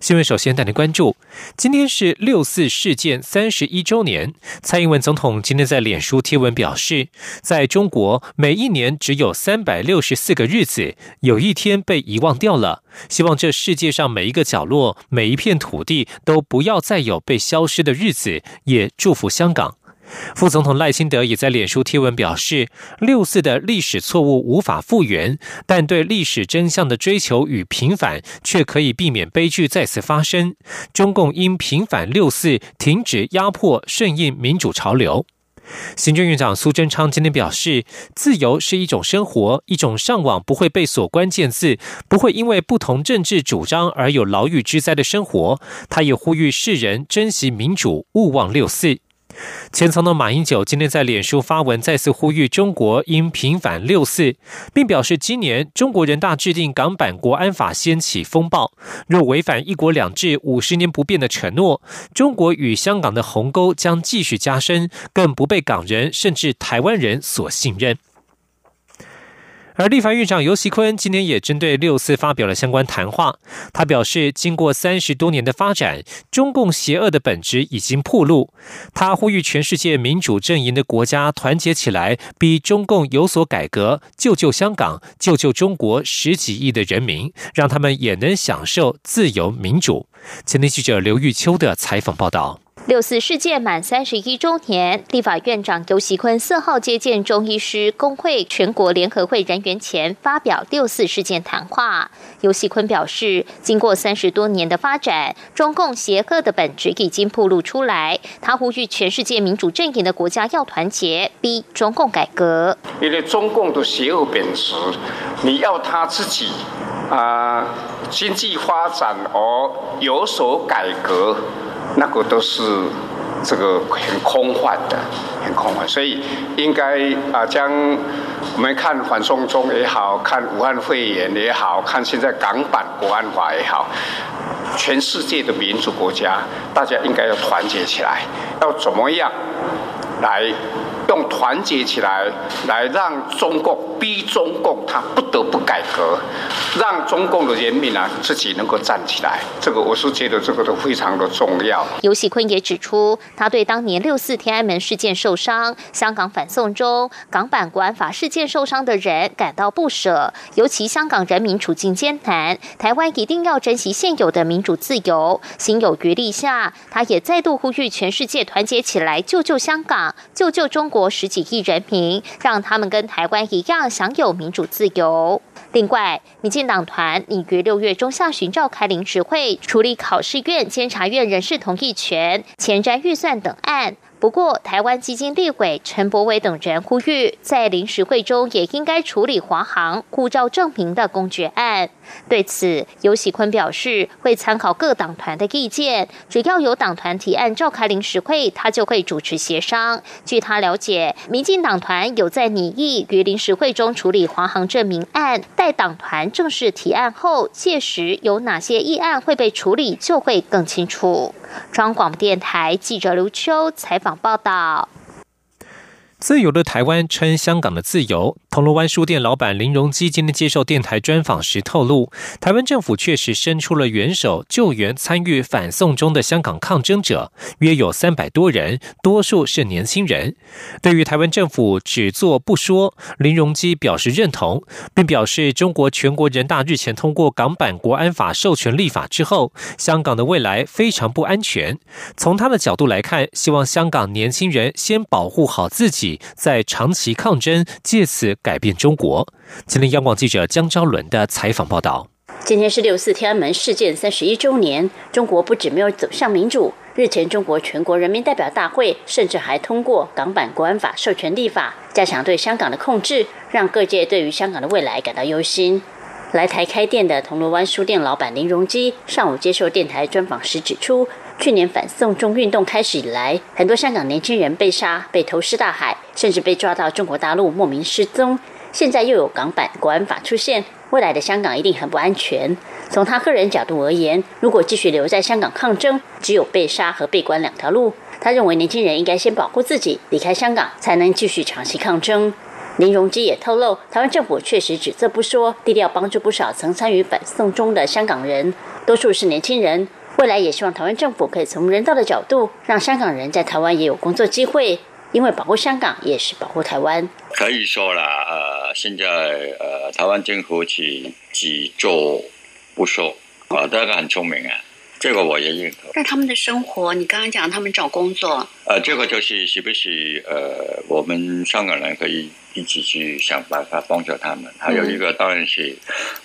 新闻首先带您关注，今天是六四事件三十一周年。蔡英文总统今天在脸书贴文表示，在中国每一年只有三百六十四个日子，有一天被遗忘掉了。希望这世界上每一个角落、每一片土地都不要再有被消失的日子，也祝福香港。副总统赖清德也在脸书贴文表示，六四的历史错误无法复原，但对历史真相的追求与平反却可以避免悲剧再次发生。中共应平反六四，停止压迫，顺应民主潮流。行政院长苏贞昌今天表示，自由是一种生活，一种上网不会被锁关键字，不会因为不同政治主张而有牢狱之灾的生活。他也呼吁世人珍惜民主，勿忘六四。前总统马英九今天在脸书发文，再次呼吁中国应平反六四，并表示今年中国人大制定港版国安法掀起风暴，若违反一国两制五十年不变的承诺，中国与香港的鸿沟将继续加深，更不被港人甚至台湾人所信任。而立法院长游锡坤今天也针对六四发表了相关谈话。他表示，经过三十多年的发展，中共邪恶的本质已经暴露。他呼吁全世界民主阵营的国家团结起来，逼中共有所改革，救救香港，救救中国十几亿的人民，让他们也能享受自由民主。前天记者刘玉秋的采访报道。六四事件满三十一周年，立法院长游锡坤四号接见中医师工会全国联合会人员前，发表六四事件谈话。游锡坤表示，经过三十多年的发展，中共邪恶的本质已经暴露出来。他呼吁全世界民主阵营的国家要团结，逼中共改革。因为中共的邪恶本质，你要他自己啊经济发展而有所改革。那个都是这个很空幻的，很空幻，所以应该啊，将我们看反送中也好看武汉肺炎也好看现在港版国安法也好，全世界的民主国家，大家应该要团结起来，要怎么样来用团结起来，来让中共逼中共他不得不改革。让中共的人民啊自己能够站起来，这个我是觉得这个都非常的重要。尤喜坤也指出，他对当年六四天安门事件受伤、香港反送中、港版国安法事件受伤的人感到不舍，尤其香港人民处境艰难，台湾一定要珍惜现有的民主自由。心有余力下，他也再度呼吁全世界团结起来，救救香港，救救中国国十几亿人民，让他们跟台湾一样享有民主自由。另外，民进党团拟于六月中下旬召开临时会，处理考试院、监察院人事同意权、前瞻预算等案。不过，台湾基金立委陈柏伟等人呼吁，在临时会中也应该处理华航护照证明的公决案。对此，尤喜坤表示会参考各党团的意见，只要有党团提案召开临时会，他就会主持协商。据他了解，民进党团有在拟议于临时会中处理华航证明案，待党团正式提案后，届时有哪些议案会被处理，就会更清楚。中广电台记者刘秋采访报道。自由的台湾称香港的自由。铜锣湾书店老板林荣基今天接受电台专访时透露，台湾政府确实伸出了援手，救援参与反送中的香港抗争者，约有三百多人，多数是年轻人。对于台湾政府只做不说，林荣基表示认同，并表示中国全国人大日前通过港版国安法授权立法之后，香港的未来非常不安全。从他的角度来看，希望香港年轻人先保护好自己。在长期抗争，借此改变中国。今天，央广记者江昭伦的采访报道。今天是六四天安门事件三十一周年，中国不止没有走向民主，日前中国全国人民代表大会甚至还通过港版国安法授权立法，加强对香港的控制，让各界对于香港的未来感到忧心。来台开店的铜锣湾书店老板林荣基上午接受电台专访时指出。去年反送中运动开始以来，很多香港年轻人被杀、被投尸大海，甚至被抓到中国大陆莫名失踪。现在又有港版国安法出现，未来的香港一定很不安全。从他个人角度而言，如果继续留在香港抗争，只有被杀和被关两条路。他认为年轻人应该先保护自己，离开香港才能继续长期抗争。林荣基也透露，台湾政府确实只字不说，低调帮助不少曾参与反送中的香港人，多数是年轻人。未来也希望台湾政府可以从人道的角度，让香港人在台湾也有工作机会，因为保护香港也是保护台湾。可以说啦，呃，现在呃，台湾政府只只做不说，啊，大家很聪明啊。这个我也认可。那他们的生活，你刚刚讲他们找工作，呃，这个就是是不是呃，我们香港人可以一起去想办法帮助他们。还有一个当然是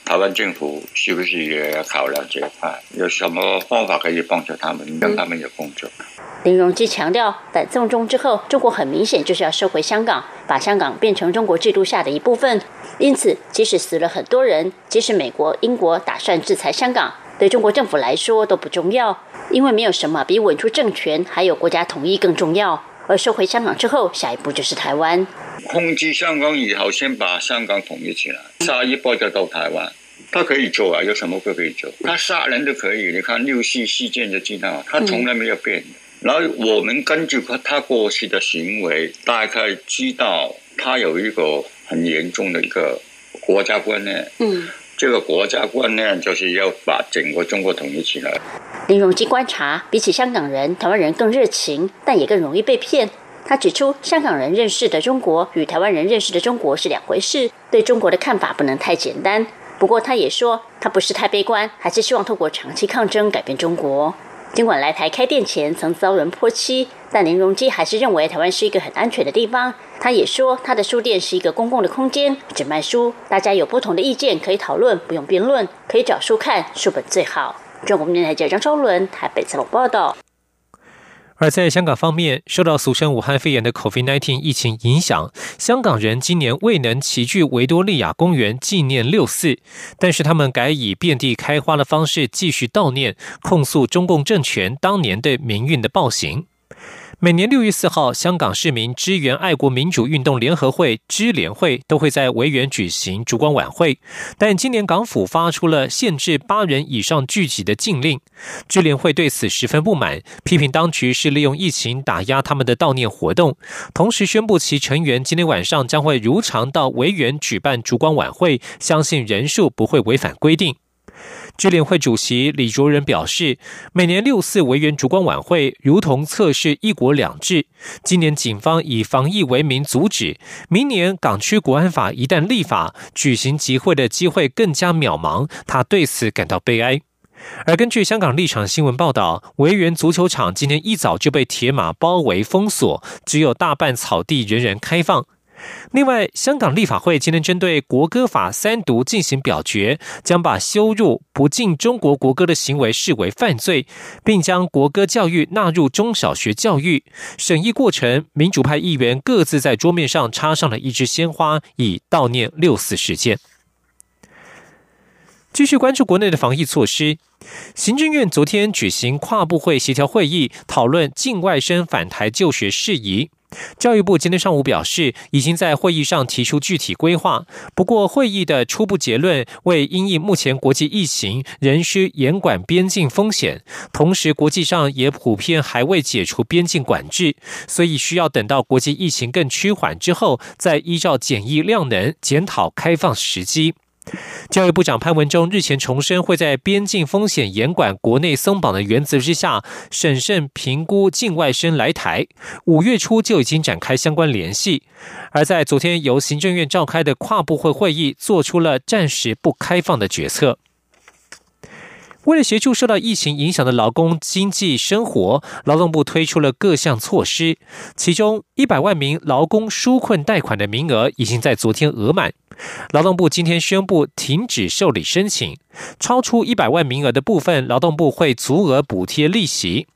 台湾政府是不是也要考量这一块？有什么方法可以帮助他们，让他们有工作？林荣基强调，反送中之后，中国很明显就是要收回香港，把香港变成中国制度下的一部分。因此，即使死了很多人，即使美国、英国打算制裁香港。对中国政府来说都不重要，因为没有什么比稳住政权还有国家统一更重要。而收回香港之后，下一步就是台湾。控制香港以后，先把香港统一起来，下一步就到台湾。他可以做啊，有什么不可以做？他杀人都可以，你看六四事件就知道，他从来没有变。然后我们根据他过去的行为，大概知道他有一个很严重的一个国家观念。嗯。这个国家观念就是要把整个中国统一起来。林荣基观察，比起香港人，台湾人更热情，但也更容易被骗。他指出，香港人认识的中国与台湾人认识的中国是两回事，对中国的看法不能太简单。不过，他也说，他不是太悲观，还是希望透过长期抗争改变中国。尽管来台开店前曾遭人泼漆，但林荣基还是认为台湾是一个很安全的地方。他也说，他的书店是一个公共的空间，只卖书，大家有不同的意见可以讨论，不用辩论，可以找书看，书本最好。中国电台记者张超伦台北采访报道。而在香港方面，受到俗称武汉肺炎的 COVID-19 疫情影响，香港人今年未能齐聚维多利亚公园纪念六四，但是他们改以遍地开花的方式继续悼念，控诉中共政权当年对民运的暴行。每年六月四号，香港市民支援爱国民主运动联合会支联会都会在维园举行烛光晚会，但今年港府发出了限制八人以上聚集的禁令，支联会对此十分不满，批评当局是利用疫情打压他们的悼念活动，同时宣布其成员今天晚上将会如常到维园举办烛光晚会，相信人数不会违反规定。支联会主席李卓人表示，每年六四维园烛光晚会如同测试“一国两制”。今年警方以防疫为名阻止，明年港区国安法一旦立法，举行集会的机会更加渺茫。他对此感到悲哀。而根据香港立场新闻报道，维园足球场今天一早就被铁马包围封锁，只有大半草地仍然开放。另外，香港立法会今天针对国歌法三读进行表决，将把羞辱不敬中国国歌的行为视为犯罪，并将国歌教育纳入中小学教育。审议过程，民主派议员各自在桌面上插上了一支鲜花，以悼念六四事件。继续关注国内的防疫措施，行政院昨天举行跨部会协调会议，讨论境外生返台就学事宜。教育部今天上午表示，已经在会议上提出具体规划。不过，会议的初步结论为因应目前国际疫情，仍需严管边境风险。同时，国际上也普遍还未解除边境管制，所以需要等到国际疫情更趋缓之后，再依照检疫量能检讨开放时机。教育部长潘文忠日前重申，会在边境风险严管、国内松绑的原则之下，审慎评估境外生来台。五月初就已经展开相关联系，而在昨天由行政院召开的跨部会会议，做出了暂时不开放的决策。为了协助受到疫情影响的劳工经济生活，劳动部推出了各项措施，其中一百万名劳工纾困贷款的名额已经在昨天额满。劳动部今天宣布停止受理申请，超出一百万名额的部分，劳动部会足额补贴利息。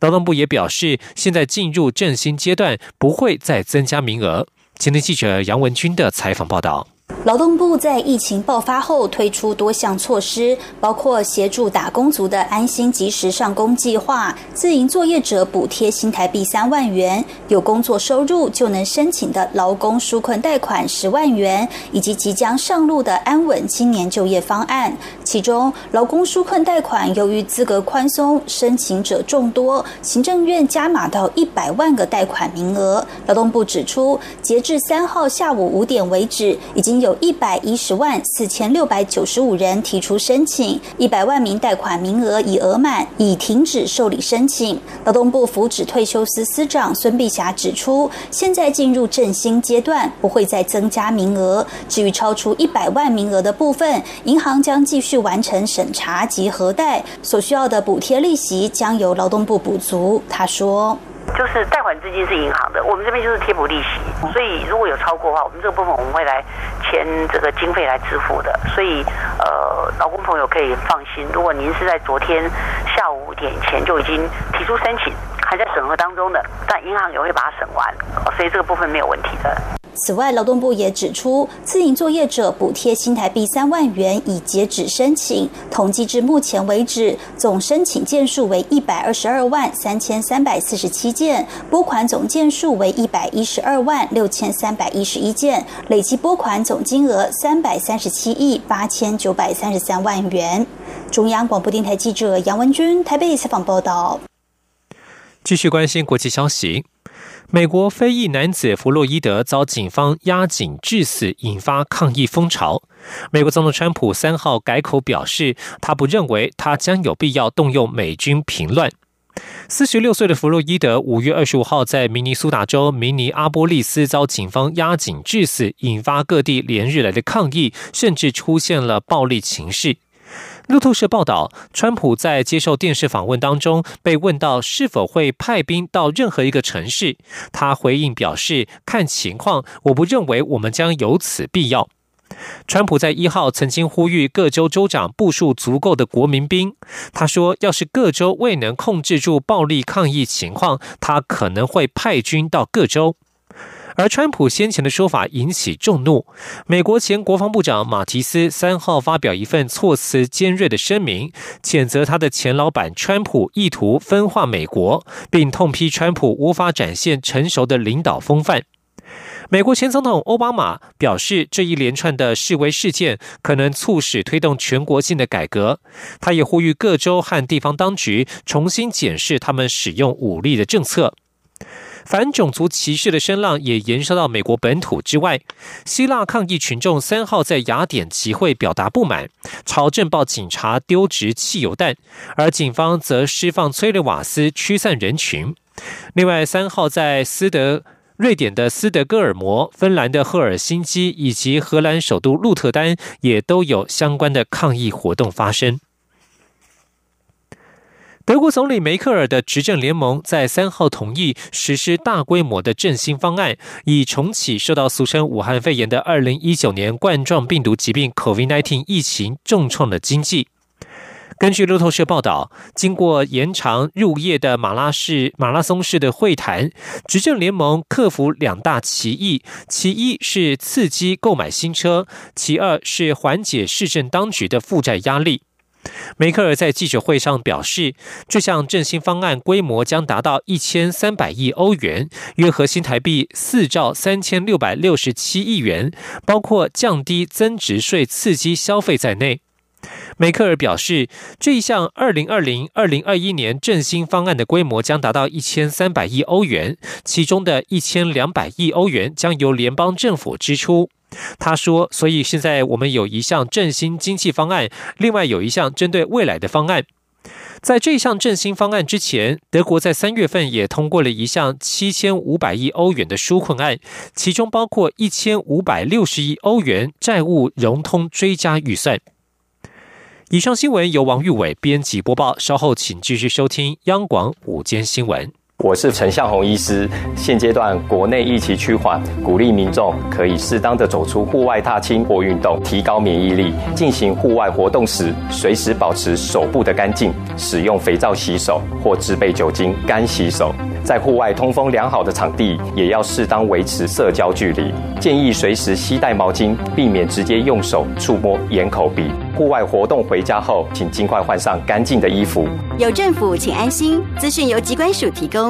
劳动部也表示，现在进入振兴阶段，不会再增加名额。今天记者杨文军的采访报道。劳动部在疫情爆发后推出多项措施，包括协助打工族的安心及时上工计划、自营作业者补贴新台币三万元、有工作收入就能申请的劳工纾困贷款十万元，以及即将上路的安稳青年就业方案。其中，劳工纾困贷款由于资格宽松，申请者众多，行政院加码到一百万个贷款名额。劳动部指出，截至三号下午五点为止，已经有。有一百一十万四千六百九十五人提出申请，一百万名贷款名额已额满，已停止受理申请。劳动部福祉退休司司长孙碧霞指出，现在进入振兴阶段，不会再增加名额。至于超出一百万名额的部分，银行将继续完成审查及核贷，所需要的补贴利息将由劳动部补足。他说。就是贷款资金是银行的，我们这边就是贴补利息，所以如果有超过的话，我们这个部分我们会来签这个经费来支付的。所以，呃，劳工朋友可以放心，如果您是在昨天下午五点前就已经提出申请，还在审核当中的，但银行也会把它审完，所以这个部分没有问题的。此外，劳动部也指出，自营作业者补贴新台币三万元已截止申请，统计至目前为止，总申请件数为一百二十二万三千三百四十七件，拨款总件数为一百一十二万六千三百一十一件，累计拨款总金额三百三十七亿八千九百三十三万元。中央广播电台记者杨文君台北采访报道。继续关心国际消息。美国非裔男子弗洛伊德遭警方压颈致死，引发抗议风潮。美国总统川普三号改口表示，他不认为他将有必要动用美军平乱。四十六岁的弗洛伊德五月二十五号在明尼苏达州明尼阿波利斯遭警方压颈致死，引发各地连日来的抗议，甚至出现了暴力情势。路透社报道，川普在接受电视访问当中被问到是否会派兵到任何一个城市，他回应表示：“看情况，我不认为我们将有此必要。”川普在一号曾经呼吁各州州长部署足够的国民兵。他说：“要是各州未能控制住暴力抗议情况，他可能会派军到各州。”而川普先前的说法引起众怒。美国前国防部长马提斯三号发表一份措辞尖锐的声明，谴责他的前老板川普意图分化美国，并痛批川普无法展现成熟的领导风范。美国前总统奥巴马表示，这一连串的示威事件可能促使推动全国性的改革。他也呼吁各州和地方当局重新检视他们使用武力的政策。反种族歧视的声浪也延烧到美国本土之外。希腊抗议群众三号在雅典集会表达不满，朝镇暴警察丢掷汽油弹，而警方则释放催泪瓦斯驱散人群。另外，三号在斯德、瑞典的斯德哥尔摩、芬兰的赫尔辛基以及荷兰首都鹿特丹也都有相关的抗议活动发生。德国总理梅克尔的执政联盟在三号同意实施大规模的振兴方案，以重启受到俗称武汉肺炎的二零一九年冠状病毒疾病 （COVID-19） 疫情重创的经济。根据路透社报道，经过延长入夜的马拉市马拉松式的会谈，执政联盟克服两大歧义：其一是刺激购买新车，其二是缓解市政当局的负债压力。梅克尔在记者会上表示，这项振兴方案规模将达到一千三百亿欧元，约合新台币四兆三千六百六十七亿元，包括降低增值税刺激消费在内。梅克尔表示，这一项二零二零二零二一年振兴方案的规模将达到一千三百亿欧元，其中的一千两百亿欧元将由联邦政府支出。他说：“所以现在我们有一项振兴经济方案，另外有一项针对未来的方案。在这项振兴方案之前，德国在三月份也通过了一项七千五百亿欧元的纾困案，其中包括一千五百六十亿欧元债务融通追加预算。”以上新闻由王玉伟编辑播报，稍后请继续收听央广午间新闻。我是陈向红医师。现阶段国内疫情趋缓，鼓励民众可以适当的走出户外踏青或运动，提高免疫力。进行户外活动时，随时保持手部的干净，使用肥皂洗手或制备酒精干洗手。在户外通风良好的场地，也要适当维持社交距离。建议随时携带毛巾，避免直接用手触摸眼、口、鼻。户外活动回家后，请尽快换上干净的衣服。有政府，请安心。资讯由机关署提供。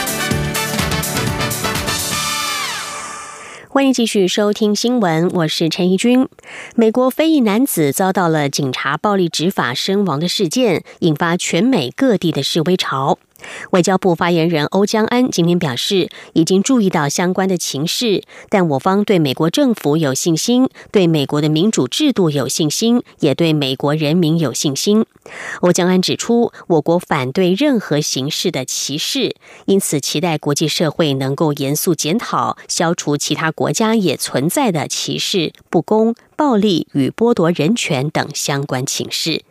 欢迎继续收听新闻，我是陈怡君。美国非裔男子遭到了警察暴力执法身亡的事件，引发全美各地的示威潮。外交部发言人欧江安今天表示，已经注意到相关的情势，但我方对美国政府有信心，对美国的民主制度有信心，也对美国人民有信心。欧江安指出，我国反对任何形式的歧视，因此期待国际社会能够严肃检讨，消除其他国家也存在的歧视、不公、暴力与剥夺人权等相关情势。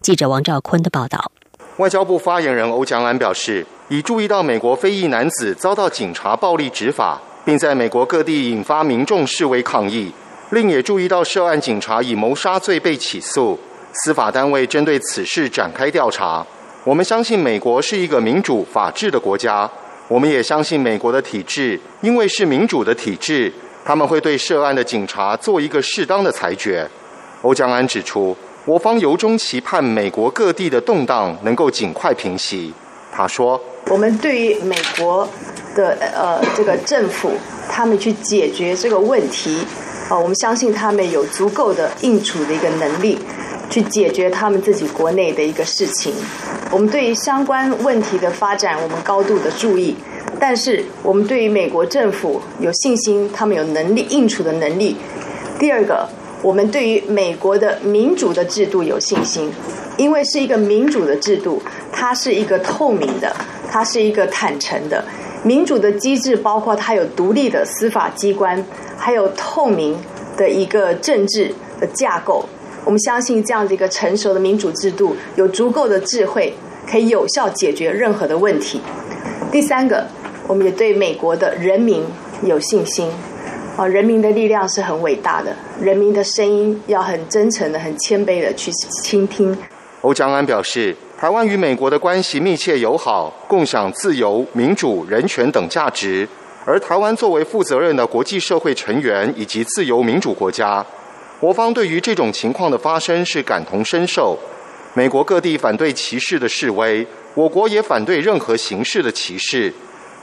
记者王兆坤的报道。外交部发言人欧江安表示，已注意到美国非裔男子遭到警察暴力执法，并在美国各地引发民众示威抗议。另也注意到涉案警察以谋杀罪被起诉，司法单位针对此事展开调查。我们相信美国是一个民主法治的国家，我们也相信美国的体制，因为是民主的体制，他们会对涉案的警察做一个适当的裁决。欧江安指出。我方由衷期盼美国各地的动荡能够尽快平息。他说：“我们对于美国的呃这个政府，他们去解决这个问题，啊，我们相信他们有足够的应处的一个能力，去解决他们自己国内的一个事情。我们对于相关问题的发展，我们高度的注意。但是，我们对于美国政府有信心，他们有能力应处的能力。第二个。”我们对于美国的民主的制度有信心，因为是一个民主的制度，它是一个透明的，它是一个坦诚的。民主的机制包括它有独立的司法机关，还有透明的一个政治的架构。我们相信这样的一个成熟的民主制度，有足够的智慧，可以有效解决任何的问题。第三个，我们也对美国的人民有信心。啊，人民的力量是很伟大的，人民的声音要很真诚的、很谦卑的去倾听。欧江安表示，台湾与美国的关系密切友好，共享自由、民主、人权等价值。而台湾作为负责任的国际社会成员以及自由民主国家，我方对于这种情况的发生是感同身受。美国各地反对歧视的示威，我国也反对任何形式的歧视。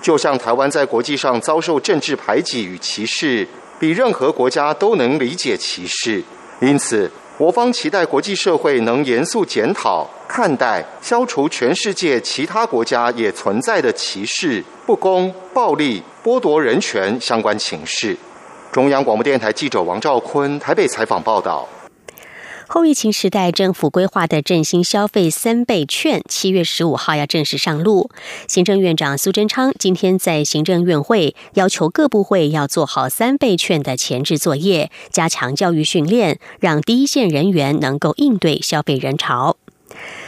就像台湾在国际上遭受政治排挤与歧视，比任何国家都能理解歧视。因此，我方期待国际社会能严肃检讨、看待、消除全世界其他国家也存在的歧视、不公、暴力、剥夺人权相关情势。中央广播电台记者王兆坤台北采访报道。后疫情时代，政府规划的振兴消费三倍券，七月十五号要正式上路。行政院长苏贞昌今天在行政院会要求各部会要做好三倍券的前置作业，加强教育训练，让第一线人员能够应对消费人潮。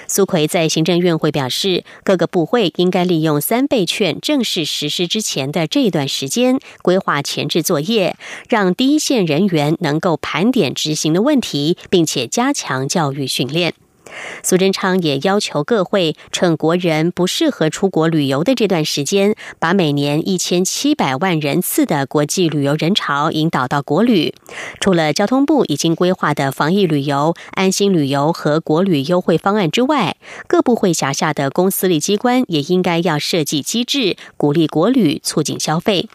苏奎在行政院会表示，各个部会应该利用三倍券正式实施之前的这段时间，规划前置作业，让第一线人员能够盘点执行的问题，并且加强教育训练。苏贞昌也要求各会趁国人不适合出国旅游的这段时间，把每年一千七百万人次的国际旅游人潮引导到国旅。除了交通部已经规划的防疫旅游、安心旅游和国旅优惠方案之外，各部会辖下的公司立机关也应该要设计机制，鼓励国旅，促进消费。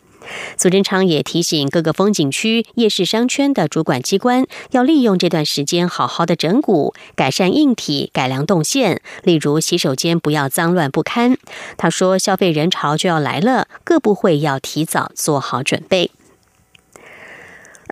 苏贞昌也提醒各个风景区、夜市商圈的主管机关，要利用这段时间好好的整骨、改善硬体、改良动线，例如洗手间不要脏乱不堪。他说，消费人潮就要来了，各部会要提早做好准备。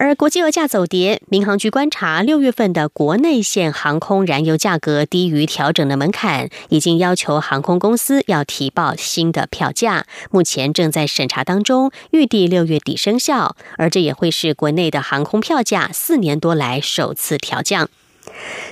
而国际油价走跌，民航局观察六月份的国内线航空燃油价格低于调整的门槛，已经要求航空公司要提报新的票价，目前正在审查当中，预计六月底生效。而这也会是国内的航空票价四年多来首次调降。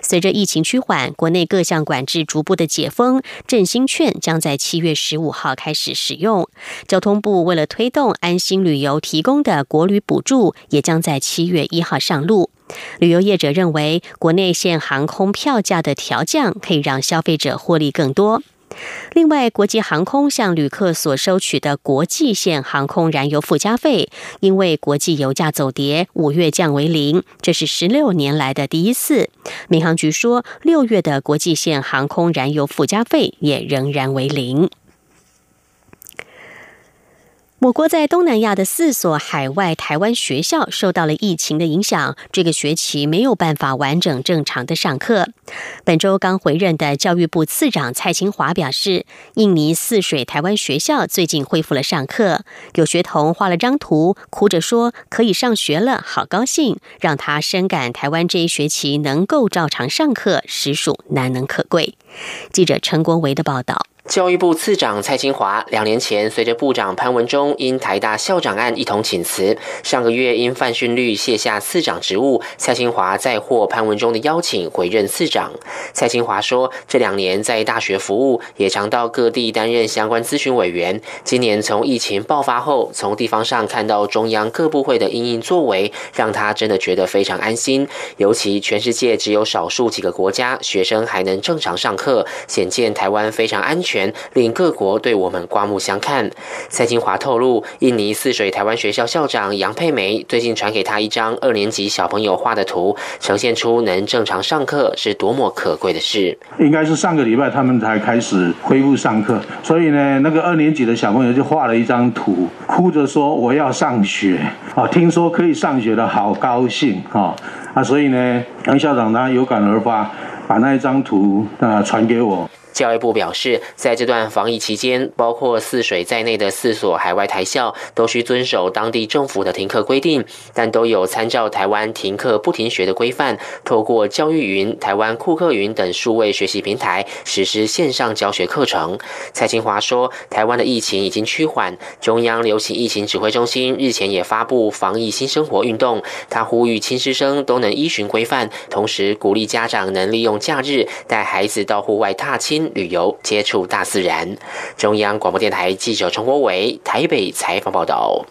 随着疫情趋缓，国内各项管制逐步的解封，振兴券将在七月十五号开始使用。交通部为了推动安心旅游提供的国旅补助，也将在七月一号上路。旅游业者认为，国内线航空票价的调降可以让消费者获利更多。另外，国际航空向旅客所收取的国际线航空燃油附加费，因为国际油价走跌，五月降为零，这是十六年来的第一次。民航局说，六月的国际线航空燃油附加费也仍然为零。我国在东南亚的四所海外台湾学校受到了疫情的影响，这个学期没有办法完整正常的上课。本周刚回任的教育部次长蔡清华表示，印尼泗水台湾学校最近恢复了上课，有学童画了张图，哭着说可以上学了，好高兴，让他深感台湾这一学期能够照常上课，实属难能可贵。记者陈国维的报道。教育部次长蔡清华两年前随着部长潘文忠因台大校长案一同请辞，上个月因犯训率卸下次长职务。蔡清华再获潘文忠的邀请回任次长。蔡清华说，这两年在大学服务，也常到各地担任相关咨询委员。今年从疫情爆发后，从地方上看到中央各部会的应应作为，让他真的觉得非常安心。尤其全世界只有少数几个国家学生还能正常上课，显见台湾非常安全。令各国对我们刮目相看。蔡金华透露，印尼泗水台湾学校校长杨佩梅最近传给他一张二年级小朋友画的图，呈现出能正常上课是多么可贵的事。应该是上个礼拜他们才开始恢复上课，所以呢，那个二年级的小朋友就画了一张图，哭着说我要上学啊！听说可以上学的好高兴啊！啊，所以呢，杨校长他有感而发，把那一张图啊传给我。教育部表示，在这段防疫期间，包括泗水在内的四所海外台校都需遵守当地政府的停课规定，但都有参照台湾停课不停学的规范，透过教育云、台湾库克云等数位学习平台实施线上教学课程。蔡清华说，台湾的疫情已经趋缓，中央流行疫情指挥中心日前也发布防疫新生活运动，他呼吁亲师生都能依循规范，同时鼓励家长能利用假日带孩子到户外踏青。旅游接触大自然。中央广播电台记者陈国伟台北采访报道。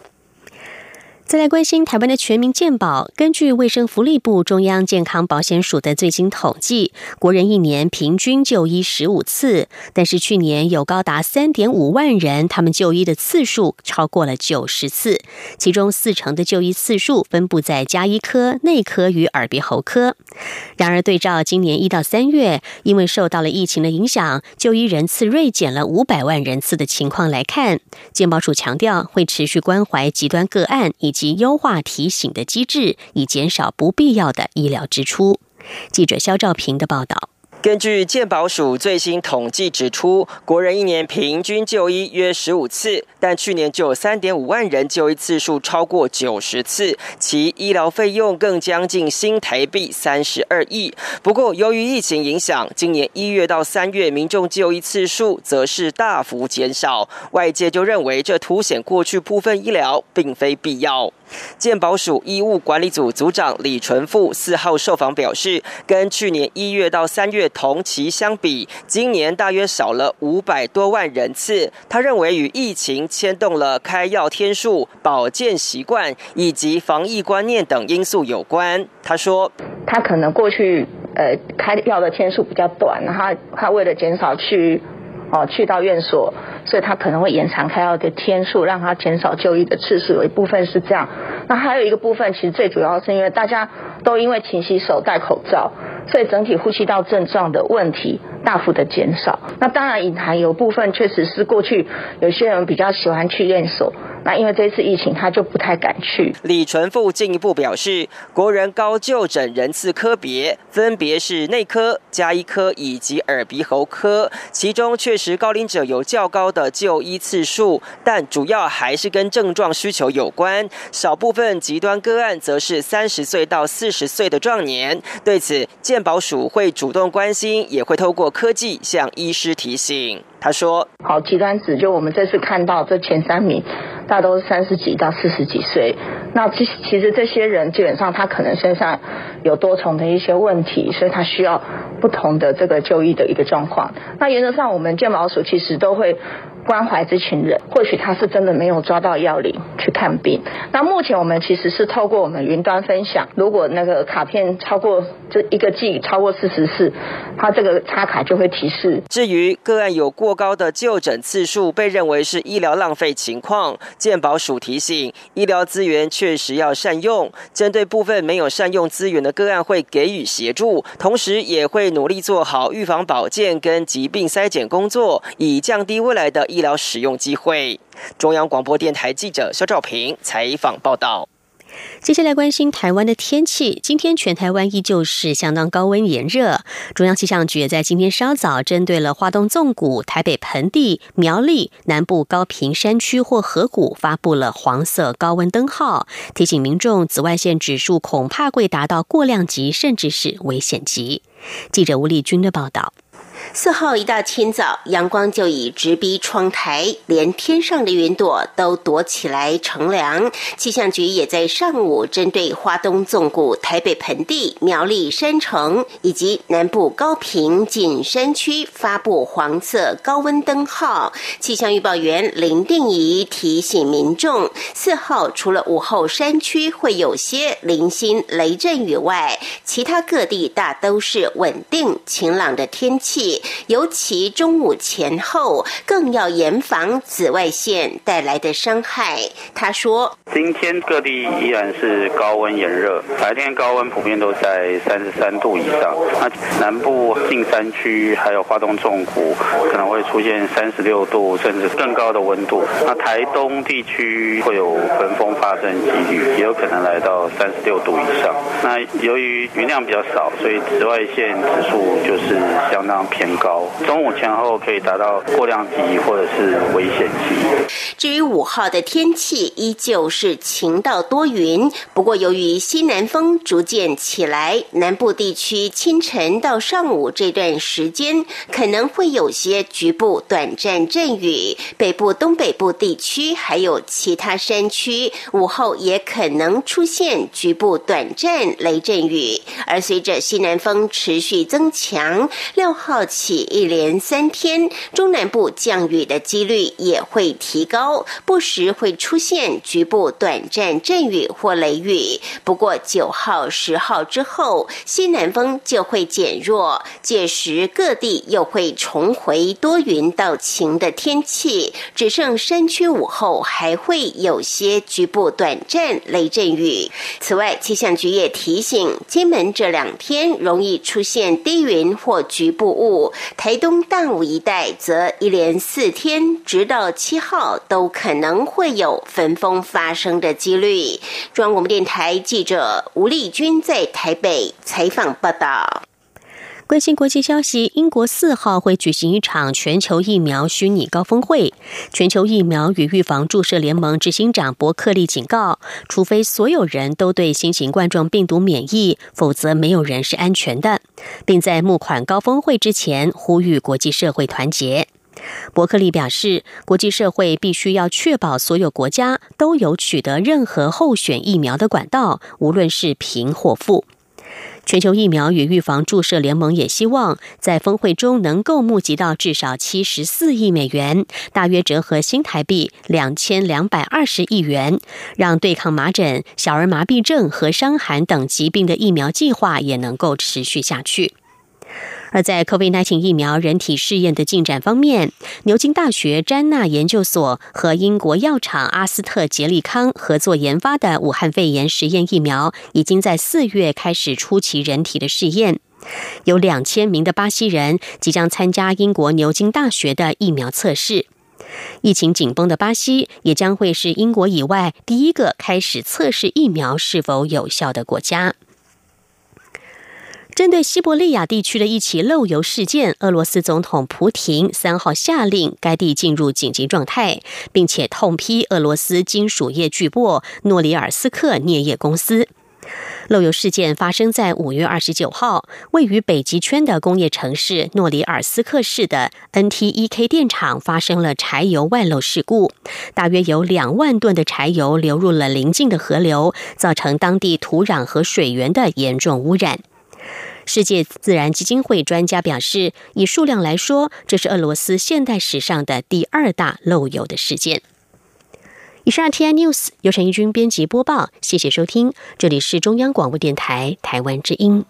再来关心台湾的全民健保。根据卫生福利部中央健康保险署的最新统计，国人一年平均就医十五次，但是去年有高达三点五万人，他们就医的次数超过了九十次，其中四成的就医次数分布在加医科、内科与耳鼻喉科。然而，对照今年一到三月，因为受到了疫情的影响，就医人次锐减了五百万人次的情况来看，健保署强调会持续关怀极端个案以。及优化提醒的机制，以减少不必要的医疗支出。记者肖兆平的报道。根据健保署最新统计指出，国人一年平均就医约十五次，但去年就有三点五万人就医次数超过九十次，其医疗费用更将近新台币三十二亿。不过，由于疫情影响，今年一月到三月民众就医次数则是大幅减少，外界就认为这凸显过去部分医疗并非必要。健保署医务管理组组长李纯富四号受访表示，跟去年一月到三月同期相比，今年大约少了五百多万人次。他认为与疫情牵动了开药天数、保健习惯以及防疫观念等因素有关。他说，他可能过去呃开药的天数比较短，他他为了减少去。哦，去到院所，所以他可能会延长开药的天数，让他减少就医的次数。有一部分是这样，那还有一个部分，其实最主要是因为大家都因为勤洗手、戴口罩，所以整体呼吸道症状的问题大幅的减少。那当然，隐含有部分确实是过去有些人比较喜欢去验所。那因为这次疫情，他就不太敢去。李纯富进一步表示，国人高就诊人次科别分别是内科、加医科以及耳鼻喉科，其中确实高龄者有较高的就医次数，但主要还是跟症状需求有关。少部分极端个案则是三十岁到四十岁的壮年。对此，健保署会主动关心，也会透过科技向医师提醒。他说：“好，极端值就我们这次看到这前三名，大都是三十几到四十几岁。那其其实这些人基本上他可能身上有多重的一些问题，所以他需要不同的这个就医的一个状况。那原则上，我们健保署其实都会。关怀这群人，或许他是真的没有抓到要领去看病。那目前我们其实是透过我们云端分享，如果那个卡片超过这一个 G 超过四十四，它这个插卡就会提示。至于个案有过高的就诊次数，被认为是医疗浪费情况，健保署提醒，医疗资源确实要善用。针对部分没有善用资源的个案，会给予协助，同时也会努力做好预防保健跟疾病筛检工作，以降低未来的。医疗使用机会。中央广播电台记者肖兆平采访报道。接下来关心台湾的天气。今天全台湾依旧是相当高温炎热。中央气象局也在今天稍早针对了花东纵谷、台北盆地、苗栗南部高平山区或河谷发布了黄色高温灯号，提醒民众紫外线指数恐怕会达到过量级，甚至是危险级。记者吴丽君的报道。四号一大清早，阳光就已直逼窗台，连天上的云朵都躲起来乘凉。气象局也在上午针对花东纵谷、台北盆地、苗栗山城以及南部高平近山区发布黄色高温灯号。气象预报员林定仪提醒民众，四号除了午后山区会有些零星雷阵雨外，其他各地大都是稳定晴朗的天气。尤其中午前后，更要严防紫外线带来的伤害。他说：“今天各地依然是高温炎热，白天高温普遍都在三十三度以上。那南部近山区还有华东重谷可能会出现三十六度甚至更高的温度。那台东地区会有焚风发生几率，也有可能来到三十六度以上。那由于云量比较少，所以紫外线指数就是相当偏。”高，中午前后可以达到过量级或者是危险级。至于五号的天气，依旧是晴到多云。不过，由于西南风逐渐起来，南部地区清晨到上午这段时间可能会有些局部短暂阵雨。北部、东北部地区还有其他山区，午后也可能出现局部短暂雷阵雨。而随着西南风持续增强，六号。起一连三天，中南部降雨的几率也会提高，不时会出现局部短暂阵雨或雷雨。不过九号、十号之后，西南风就会减弱，届时各地又会重回多云到晴的天气，只剩山区午后还会有些局部短暂雷阵雨。此外，气象局也提醒，金门这两天容易出现低云或局部雾。台东大武一带则一连四天，直到七号都可能会有焚风发生的几率。中央广播电台记者吴丽君在台北采访报道。关心国际消息，英国四号会举行一场全球疫苗虚拟高峰会。全球疫苗与预防注射联盟执行长伯克利警告，除非所有人都对新型冠状病毒免疫，否则没有人是安全的，并在募款高峰会之前呼吁国际社会团结。伯克利表示，国际社会必须要确保所有国家都有取得任何候选疫苗的管道，无论是贫或富。全球疫苗与预防注射联盟也希望在峰会中能够募集到至少七十四亿美元，大约折合新台币两千两百二十亿元，让对抗麻疹、小儿麻痹症和伤寒等疾病的疫苗计划也能够持续下去。而在 COVID-19 疫苗人体试验的进展方面，牛津大学詹纳研究所和英国药厂阿斯特捷利康合作研发的武汉肺炎实验疫苗，已经在四月开始初期人体的试验。有两千名的巴西人即将参加英国牛津大学的疫苗测试。疫情紧绷的巴西也将会是英国以外第一个开始测试疫苗是否有效的国家。针对西伯利亚地区的一起漏油事件，俄罗斯总统普廷三号下令该地进入紧急状态，并且痛批俄罗斯金属业巨擘诺里尔斯克镍业公司。漏油事件发生在五月二十九号，位于北极圈的工业城市诺里尔斯克市的 NTEK 电厂发生了柴油外漏事故，大约有两万吨的柴油流入了邻近的河流，造成当地土壤和水源的严重污染。世界自然基金会专家表示，以数量来说，这是俄罗斯现代史上的第二大漏油的事件。以上 T I News 由陈义军编辑播报，谢谢收听，这里是中央广播电台台湾之音。